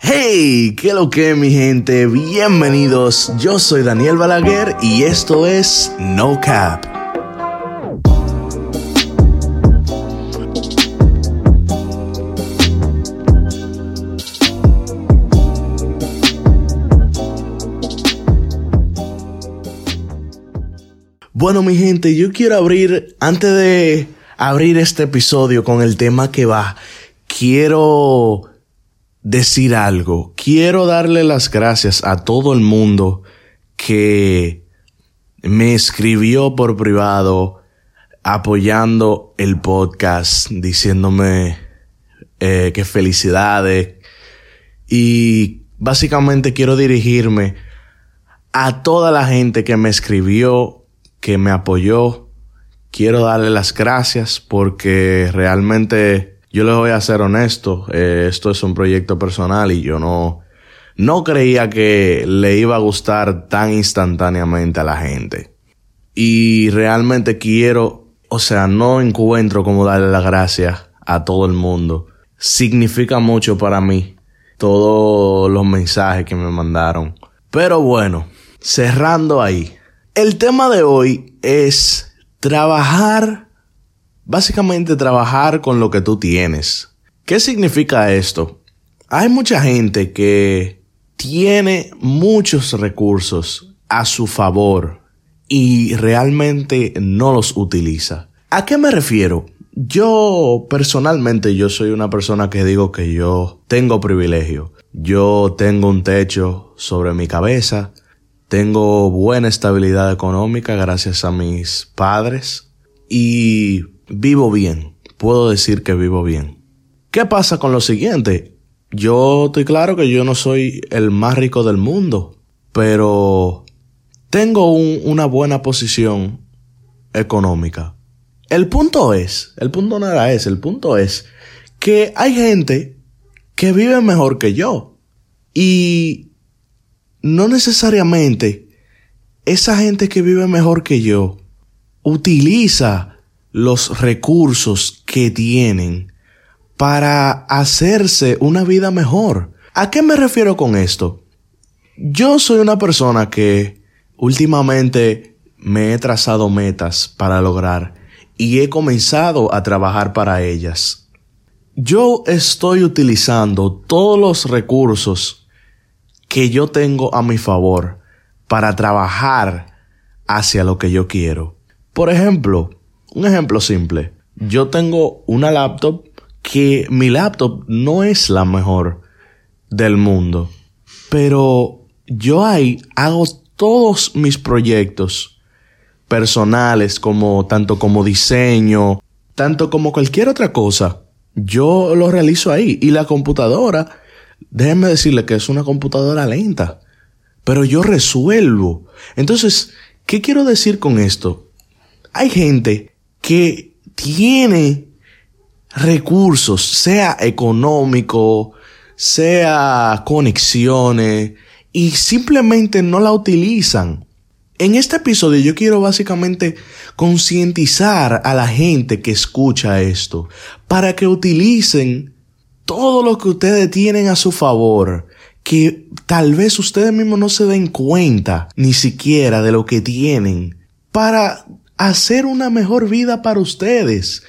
Hey, ¿qué lo que mi gente? Bienvenidos, yo soy Daniel Balaguer y esto es No Cap. Bueno mi gente, yo quiero abrir, antes de abrir este episodio con el tema que va, quiero decir algo. Quiero darle las gracias a todo el mundo que me escribió por privado apoyando el podcast, diciéndome eh, que felicidades. Y básicamente quiero dirigirme a toda la gente que me escribió, que me apoyó. Quiero darle las gracias porque realmente yo les voy a ser honesto, eh, esto es un proyecto personal y yo no, no creía que le iba a gustar tan instantáneamente a la gente. Y realmente quiero, o sea, no encuentro cómo darle las gracias a todo el mundo. Significa mucho para mí todos los mensajes que me mandaron. Pero bueno, cerrando ahí. El tema de hoy es trabajar Básicamente trabajar con lo que tú tienes. ¿Qué significa esto? Hay mucha gente que tiene muchos recursos a su favor y realmente no los utiliza. ¿A qué me refiero? Yo personalmente yo soy una persona que digo que yo tengo privilegio. Yo tengo un techo sobre mi cabeza, tengo buena estabilidad económica gracias a mis padres y vivo bien. Puedo decir que vivo bien. ¿Qué pasa con lo siguiente? Yo estoy claro que yo no soy el más rico del mundo, pero tengo una buena posición económica. El punto es, el punto no era el punto es que hay gente que vive mejor que yo. Y no necesariamente esa gente que vive mejor que yo utiliza los recursos que tienen para hacerse una vida mejor. ¿A qué me refiero con esto? Yo soy una persona que últimamente me he trazado metas para lograr y he comenzado a trabajar para ellas. Yo estoy utilizando todos los recursos que yo tengo a mi favor para trabajar hacia lo que yo quiero. Por ejemplo, un ejemplo simple. Yo tengo una laptop que mi laptop no es la mejor del mundo. Pero yo ahí hago todos mis proyectos personales como tanto como diseño, tanto como cualquier otra cosa. Yo lo realizo ahí y la computadora, déjenme decirle que es una computadora lenta, pero yo resuelvo. Entonces, ¿qué quiero decir con esto? Hay gente que tiene recursos, sea económico, sea conexiones, y simplemente no la utilizan. En este episodio yo quiero básicamente concientizar a la gente que escucha esto para que utilicen todo lo que ustedes tienen a su favor, que tal vez ustedes mismos no se den cuenta ni siquiera de lo que tienen, para hacer una mejor vida para ustedes.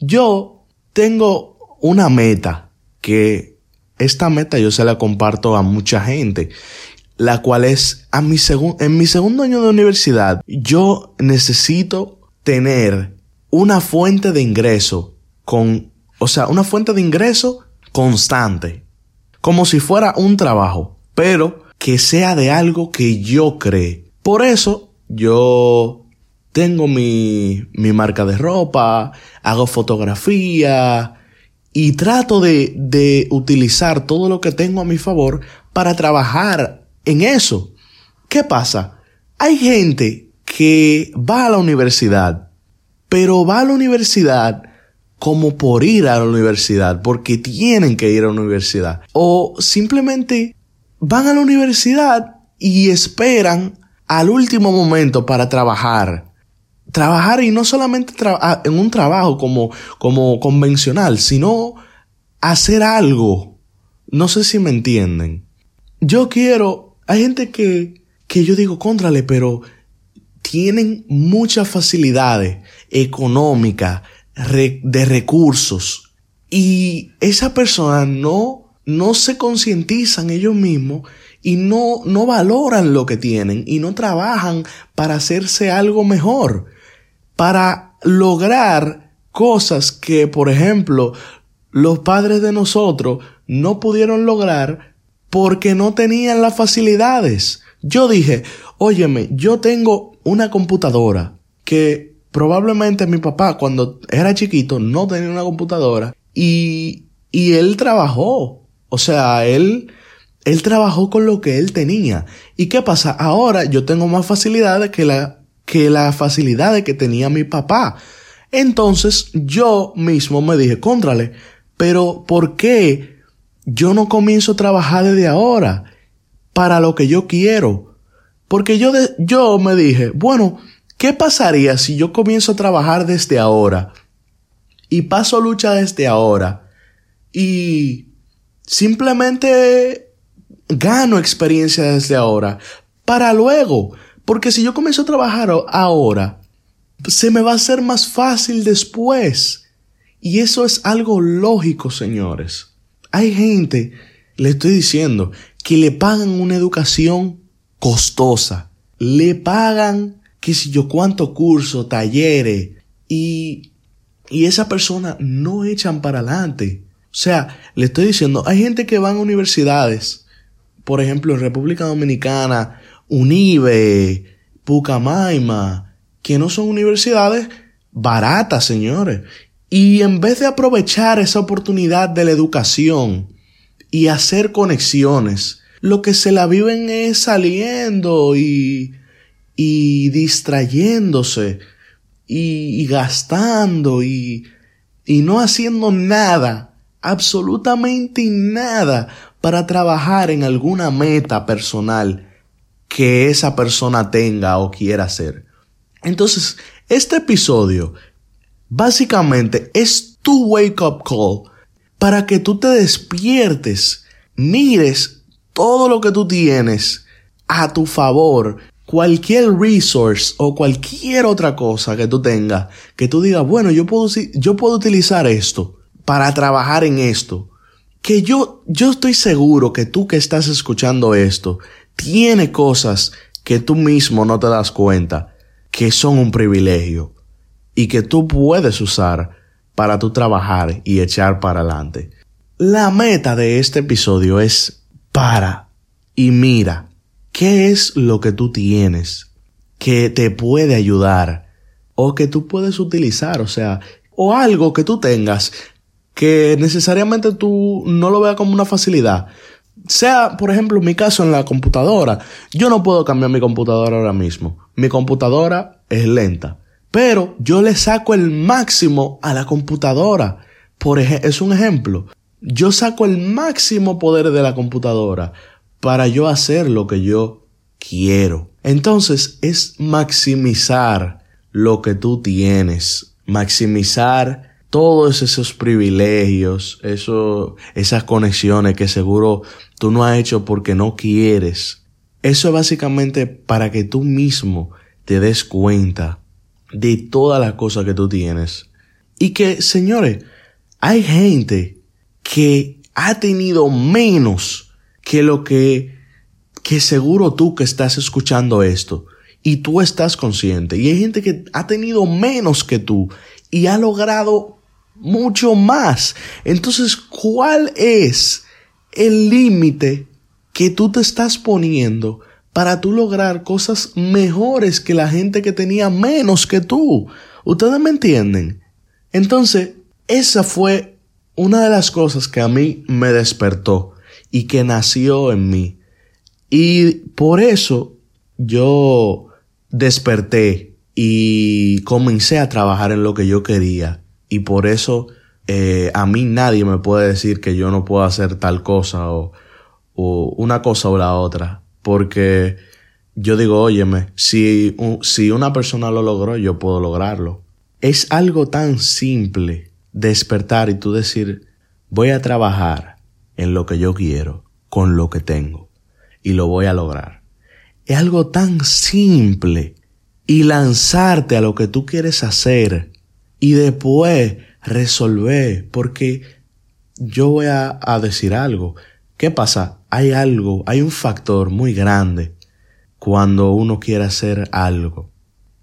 Yo tengo una meta que esta meta yo se la comparto a mucha gente, la cual es a mi en mi segundo año de universidad, yo necesito tener una fuente de ingreso con, o sea, una fuente de ingreso constante, como si fuera un trabajo, pero que sea de algo que yo cree. Por eso yo tengo mi, mi marca de ropa, hago fotografía y trato de, de utilizar todo lo que tengo a mi favor para trabajar en eso. ¿Qué pasa? Hay gente que va a la universidad, pero va a la universidad como por ir a la universidad, porque tienen que ir a la universidad. O simplemente van a la universidad y esperan al último momento para trabajar trabajar y no solamente ah, en un trabajo como, como convencional, sino hacer algo No sé si me entienden. Yo quiero, hay gente que, que yo digo, contrale, pero tienen muchas facilidades económicas, de recursos, y esa persona no, no se concientizan ellos mismos y no, no valoran lo que tienen y no trabajan para hacerse algo mejor, para lograr cosas que, por ejemplo, los padres de nosotros no pudieron lograr porque no tenían las facilidades. Yo dije, óyeme, yo tengo una computadora que probablemente mi papá cuando era chiquito no tenía una computadora y, y él trabajó. O sea, él, él trabajó con lo que él tenía. ¿Y qué pasa? Ahora yo tengo más facilidades que la, que la facilidad que tenía mi papá. Entonces yo mismo me dije, contrale, pero ¿por qué yo no comienzo a trabajar desde ahora para lo que yo quiero? Porque yo, yo me dije, bueno, ¿qué pasaría si yo comienzo a trabajar desde ahora y paso lucha desde ahora y simplemente gano experiencia desde ahora para luego? Porque si yo comienzo a trabajar ahora, se me va a hacer más fácil después. Y eso es algo lógico, señores. Hay gente, le estoy diciendo, que le pagan una educación costosa. Le pagan qué sé yo cuánto curso, talleres y, y esa persona no echan para adelante. O sea, le estoy diciendo, hay gente que van a universidades, por ejemplo, en República Dominicana, Unive, Pucamaima, que no son universidades baratas, señores. Y en vez de aprovechar esa oportunidad de la educación y hacer conexiones, lo que se la viven es saliendo y, y distrayéndose y, y gastando y, y no haciendo nada, absolutamente nada para trabajar en alguna meta personal que esa persona tenga o quiera hacer. Entonces, este episodio básicamente es tu wake up call para que tú te despiertes, mires todo lo que tú tienes a tu favor, cualquier resource o cualquier otra cosa que tú tengas, que tú digas, bueno, yo puedo, yo puedo utilizar esto para trabajar en esto. Que yo, yo estoy seguro que tú que estás escuchando esto, tiene cosas que tú mismo no te das cuenta, que son un privilegio y que tú puedes usar para tu trabajar y echar para adelante. La meta de este episodio es para y mira qué es lo que tú tienes que te puede ayudar o que tú puedes utilizar, o sea, o algo que tú tengas que necesariamente tú no lo veas como una facilidad. Sea, por ejemplo, mi caso en la computadora. Yo no puedo cambiar mi computadora ahora mismo. Mi computadora es lenta. Pero yo le saco el máximo a la computadora. Por es un ejemplo yo saco el máximo poder de la computadora para yo hacer lo que yo quiero. Entonces es maximizar lo que tú tienes, maximizar todos esos privilegios, eso, esas conexiones que seguro tú no has hecho porque no quieres. Eso es básicamente para que tú mismo te des cuenta de todas las cosas que tú tienes. Y que, señores, hay gente que ha tenido menos que lo que, que seguro tú que estás escuchando esto y tú estás consciente. Y hay gente que ha tenido menos que tú y ha logrado mucho más. Entonces, ¿cuál es el límite que tú te estás poniendo para tú lograr cosas mejores que la gente que tenía menos que tú? ¿Ustedes me entienden? Entonces, esa fue una de las cosas que a mí me despertó y que nació en mí. Y por eso yo desperté y comencé a trabajar en lo que yo quería. Y por eso eh, a mí nadie me puede decir que yo no puedo hacer tal cosa o, o una cosa o la otra. Porque yo digo, óyeme, si, si una persona lo logró, yo puedo lograrlo. Es algo tan simple despertar y tú decir, voy a trabajar en lo que yo quiero, con lo que tengo, y lo voy a lograr. Es algo tan simple y lanzarte a lo que tú quieres hacer y después resolver, porque yo voy a, decir algo. ¿Qué pasa? Hay algo, hay un factor muy grande cuando uno quiere hacer algo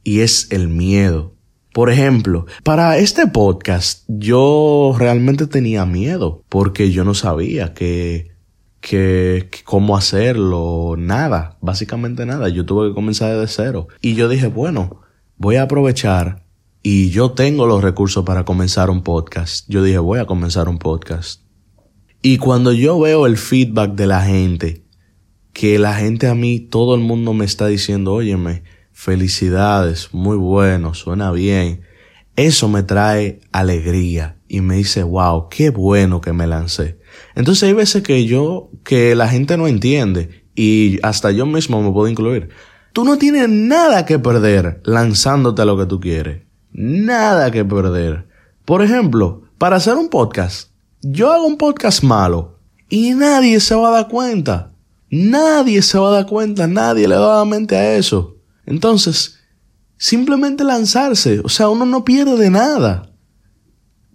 y es el miedo. Por ejemplo, para este podcast yo realmente tenía miedo porque yo no sabía que, cómo hacerlo, nada, básicamente nada. Yo tuve que comenzar desde cero. Y yo dije, bueno, voy a aprovechar y yo tengo los recursos para comenzar un podcast. Yo dije, voy a comenzar un podcast. Y cuando yo veo el feedback de la gente, que la gente a mí, todo el mundo me está diciendo, óyeme, felicidades, muy bueno, suena bien. Eso me trae alegría y me dice, wow, qué bueno que me lancé. Entonces hay veces que yo, que la gente no entiende y hasta yo mismo me puedo incluir. Tú no tienes nada que perder lanzándote a lo que tú quieres. Nada que perder. Por ejemplo, para hacer un podcast, yo hago un podcast malo y nadie se va a dar cuenta. Nadie se va a dar cuenta, nadie le da la mente a eso. Entonces, simplemente lanzarse, o sea, uno no pierde nada.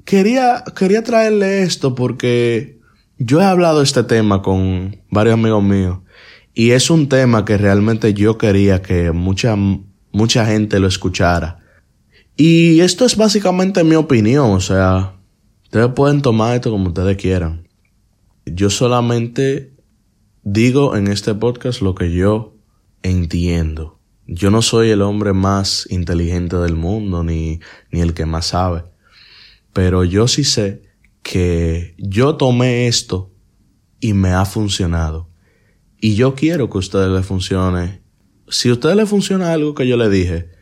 Quería, quería traerle esto porque yo he hablado este tema con varios amigos míos y es un tema que realmente yo quería que mucha, mucha gente lo escuchara. Y esto es básicamente mi opinión, o sea, ustedes pueden tomar esto como ustedes quieran. Yo solamente digo en este podcast lo que yo entiendo. Yo no soy el hombre más inteligente del mundo, ni, ni el que más sabe. Pero yo sí sé que yo tomé esto y me ha funcionado. Y yo quiero que a ustedes les funcione. Si a ustedes les funciona algo que yo le dije,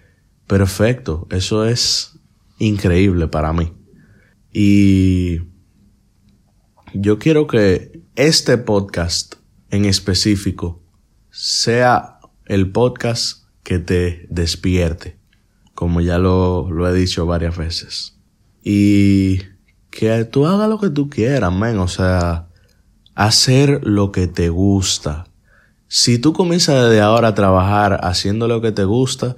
perfecto. Eso es increíble para mí. Y yo quiero que este podcast en específico sea el podcast que te despierte, como ya lo, he dicho varias veces. Y que tú hagas lo que tú quieras, men, o sea, hacer lo que te gusta. Si tú comienzas desde ahora a trabajar haciendo lo que te gusta,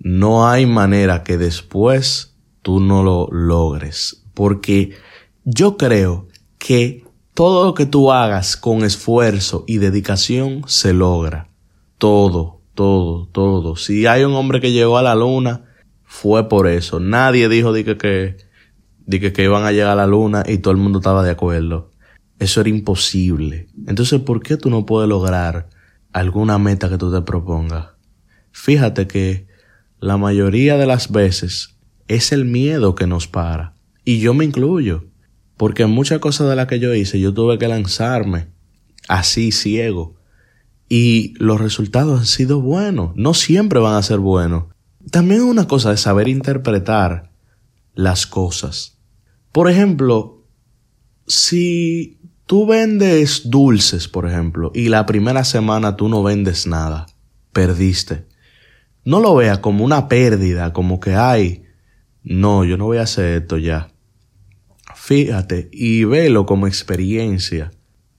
no hay manera que después tú no lo logres. Porque yo creo que todo lo que tú hagas con esfuerzo y dedicación se logra. Todo, todo, todo. Si hay un hombre que llegó a la luna, fue por eso. Nadie dijo de que, que, que iban a llegar a la luna y todo el mundo estaba de acuerdo. Eso era imposible. Entonces, ¿por qué tú no puedes lograr alguna meta que tú te propongas? Fíjate que la mayoría de las veces es el miedo que nos para. Y yo me incluyo. Porque muchas cosas de las que yo hice, yo tuve que lanzarme así ciego y los resultados han sido buenos. No siempre van a ser buenos. También una cosa de saber interpretar las cosas. Por ejemplo, si tú vendes dulces, por ejemplo, y la primera semana tú no vendes nada, perdiste. No lo veas como una pérdida, como que, ay, no, yo no voy a hacer esto ya. Fíjate y velo como experiencia.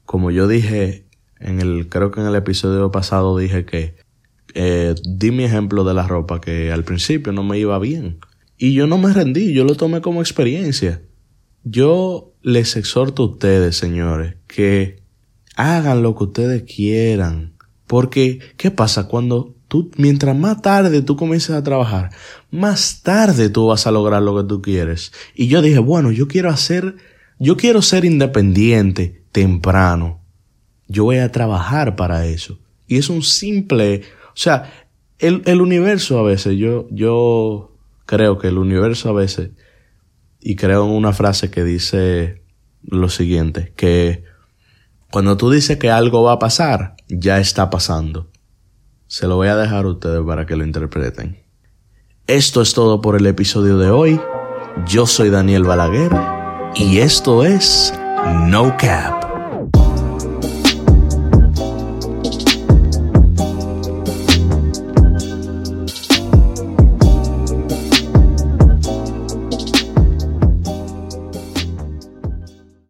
Como yo dije en el, creo que en el episodio pasado dije que eh, di mi ejemplo de la ropa que al principio no me iba bien. Y yo no me rendí, yo lo tomé como experiencia. Yo les exhorto a ustedes, señores, que hagan lo que ustedes quieran. Porque, ¿qué pasa? Cuando tú, mientras más tarde tú comiences a trabajar, más tarde tú vas a lograr lo que tú quieres. Y yo dije, bueno, yo quiero hacer, yo quiero ser independiente temprano yo voy a trabajar para eso. Y es un simple, o sea, el, el universo a veces, yo, yo creo que el universo a veces, y creo en una frase que dice lo siguiente, que cuando tú dices que algo va a pasar, ya está pasando. Se lo voy a dejar a ustedes para que lo interpreten. Esto es todo por el episodio de hoy. Yo soy Daniel Balaguer y esto es No Cap.